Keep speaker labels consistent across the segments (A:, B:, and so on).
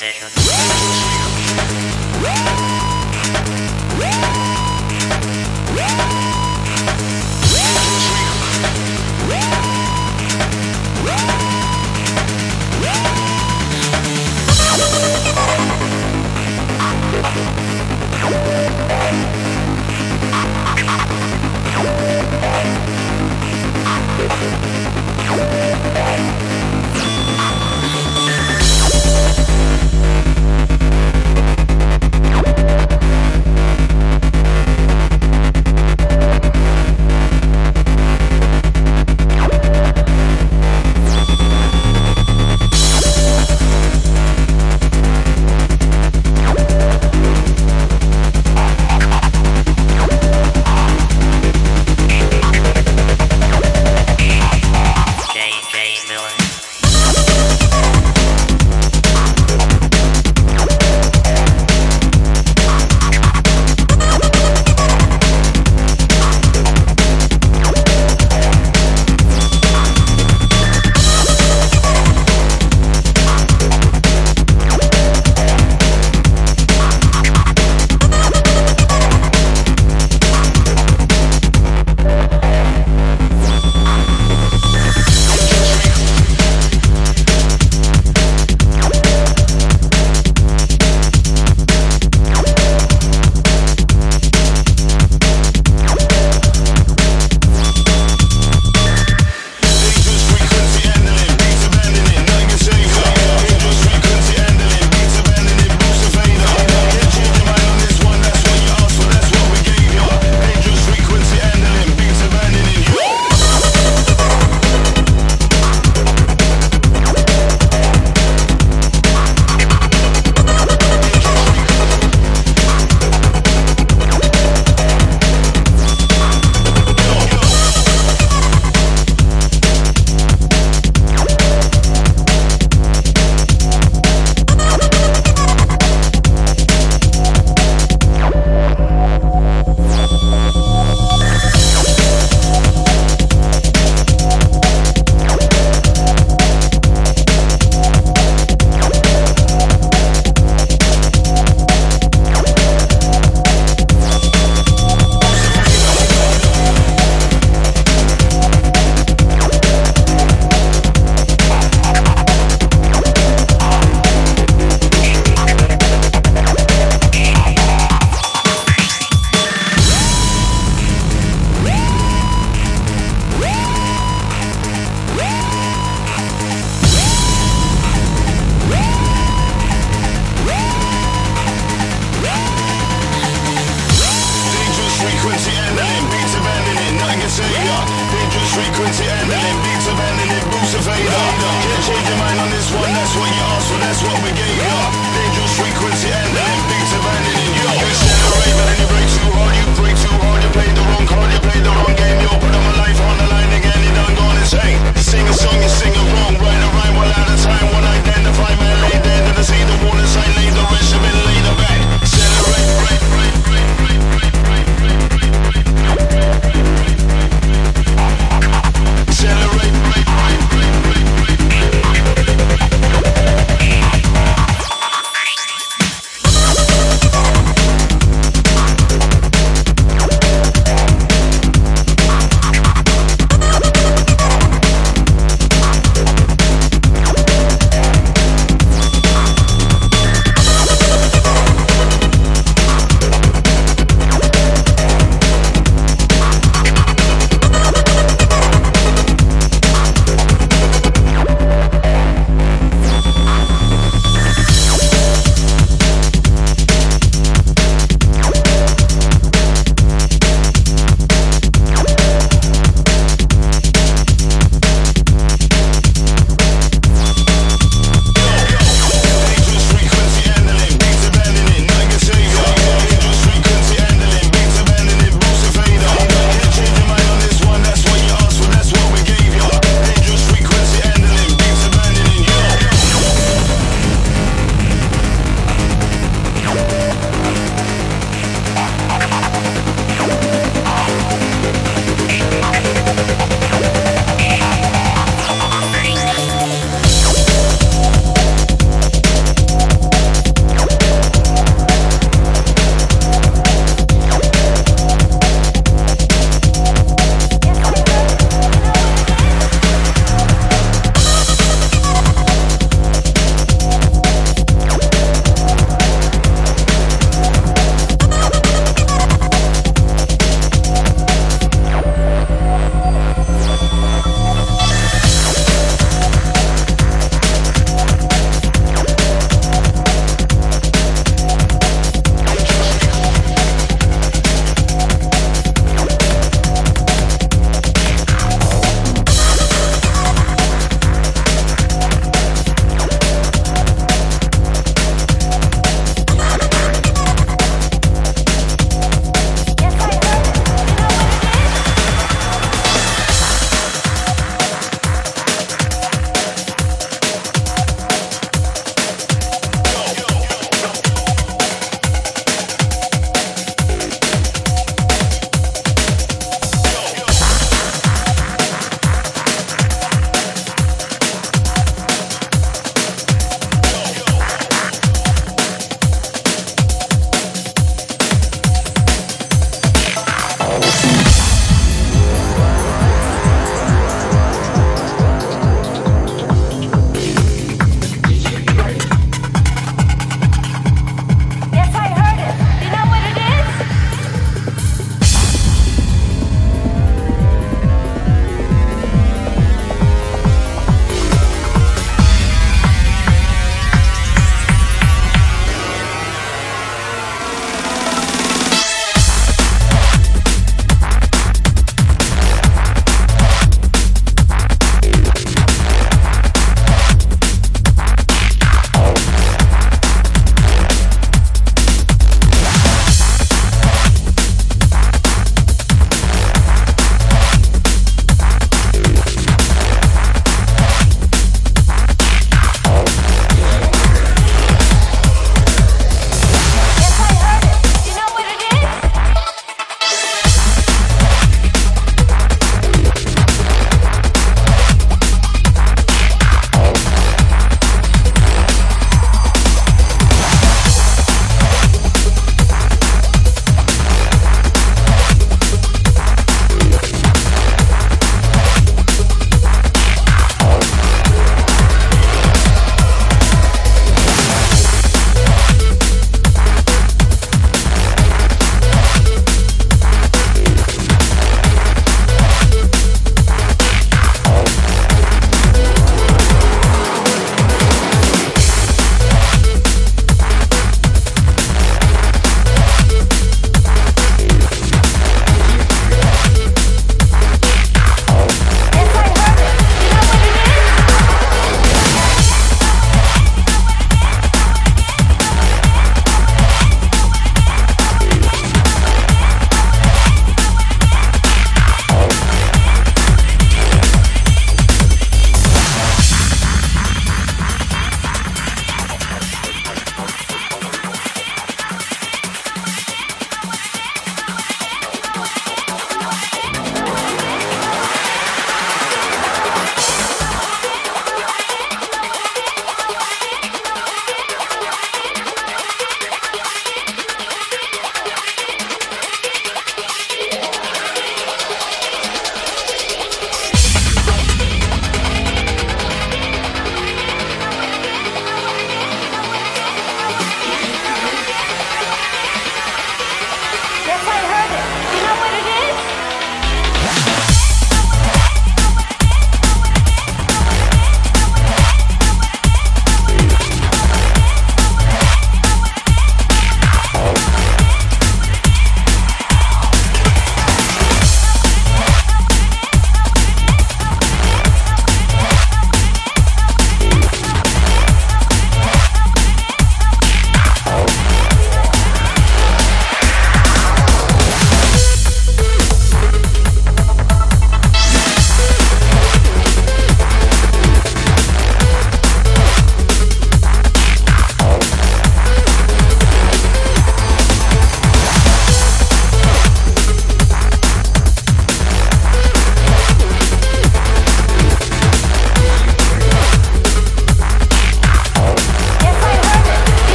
A: decision.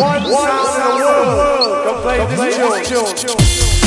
A: One, sound in the world. Come play this chill.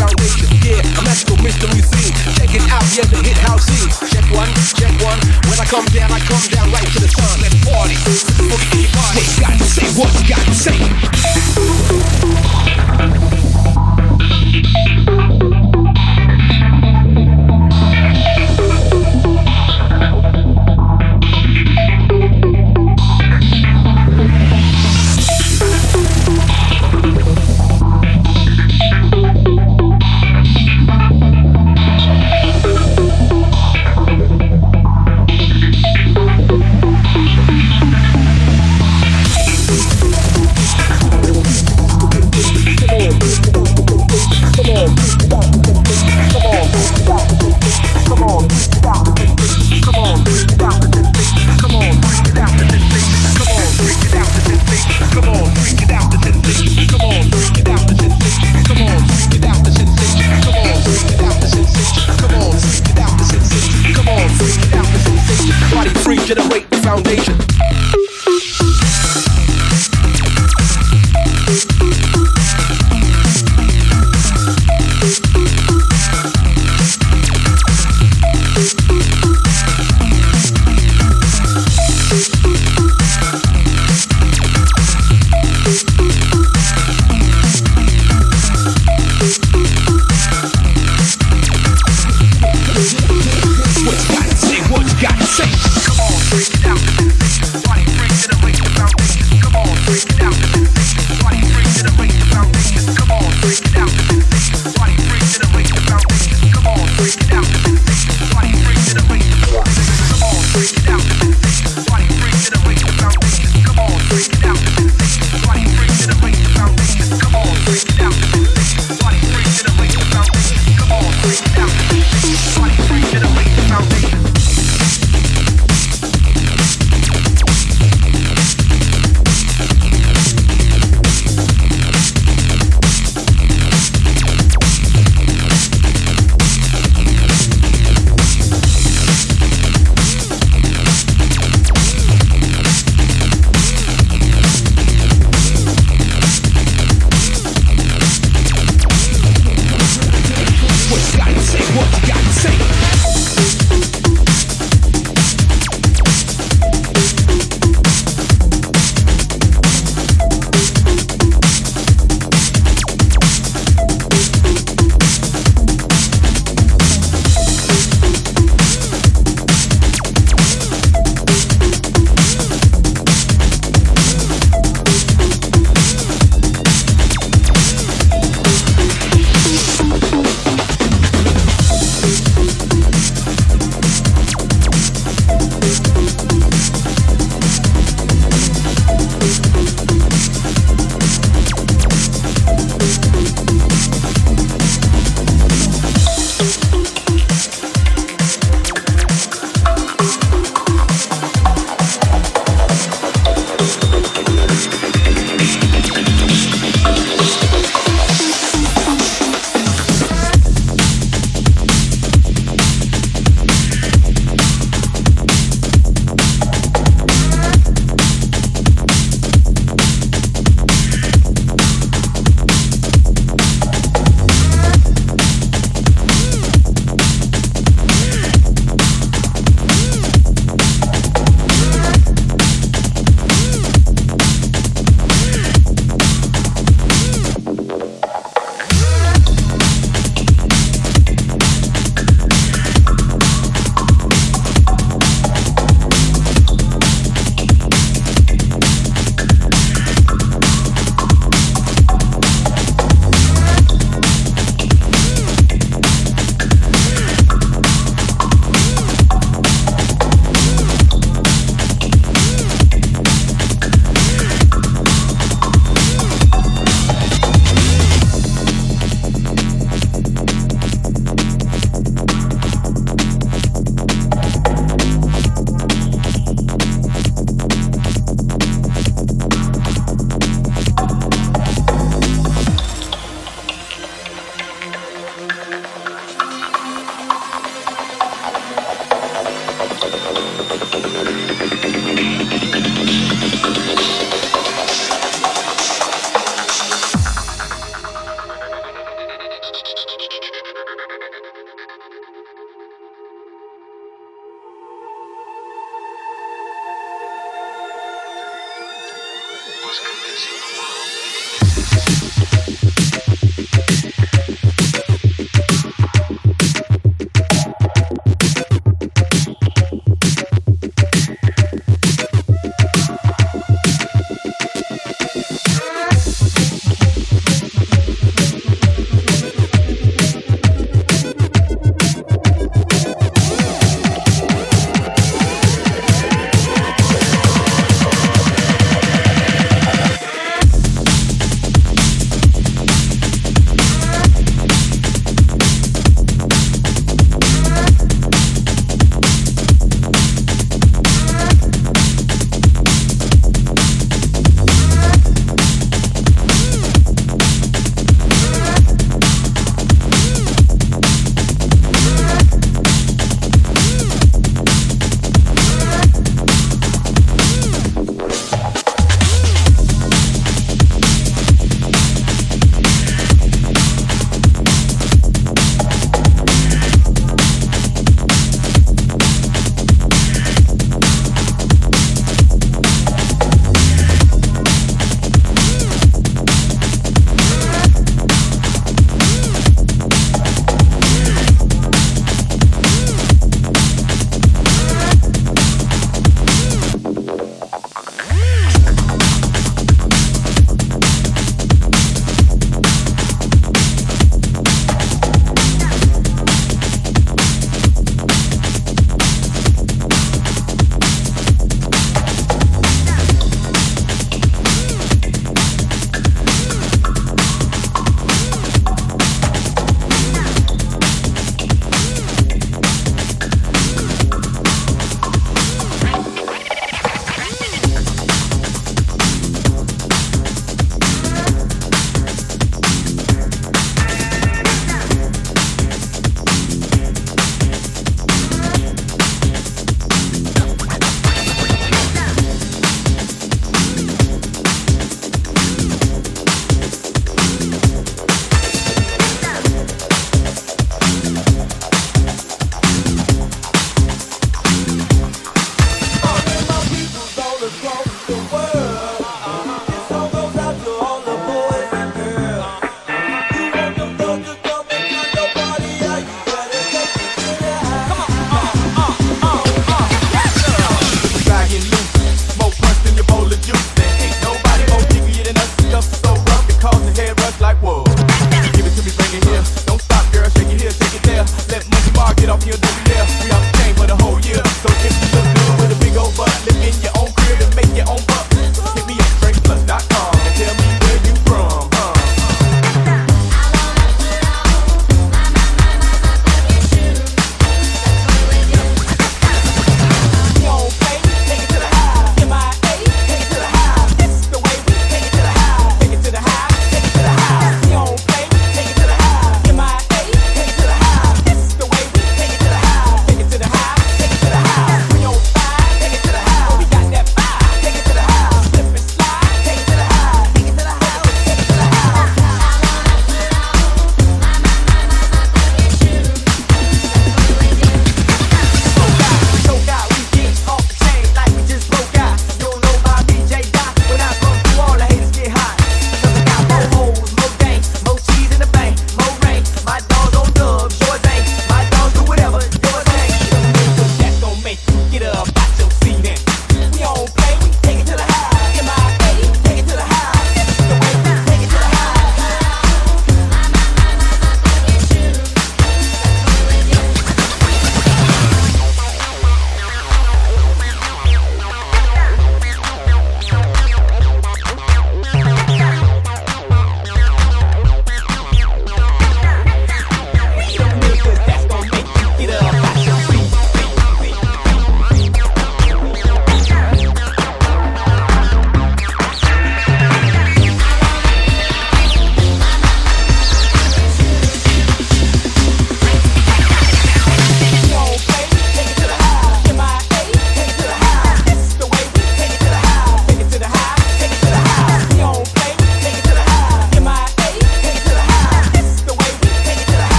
A: foundation. Yeah, a magical mystery scene. Check it out, yeah, the hit house scene. Check one, check one. When I
B: come down, I come down right to the sun. Let's party. Boogie. What you
C: got to say? What you got
D: to say?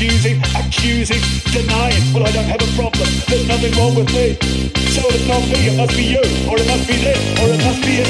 D: Excusing, accusing, denying. Well, I don't have a problem. There's nothing wrong with me. So it's not me, it must be you, or it must be them, or it must be it.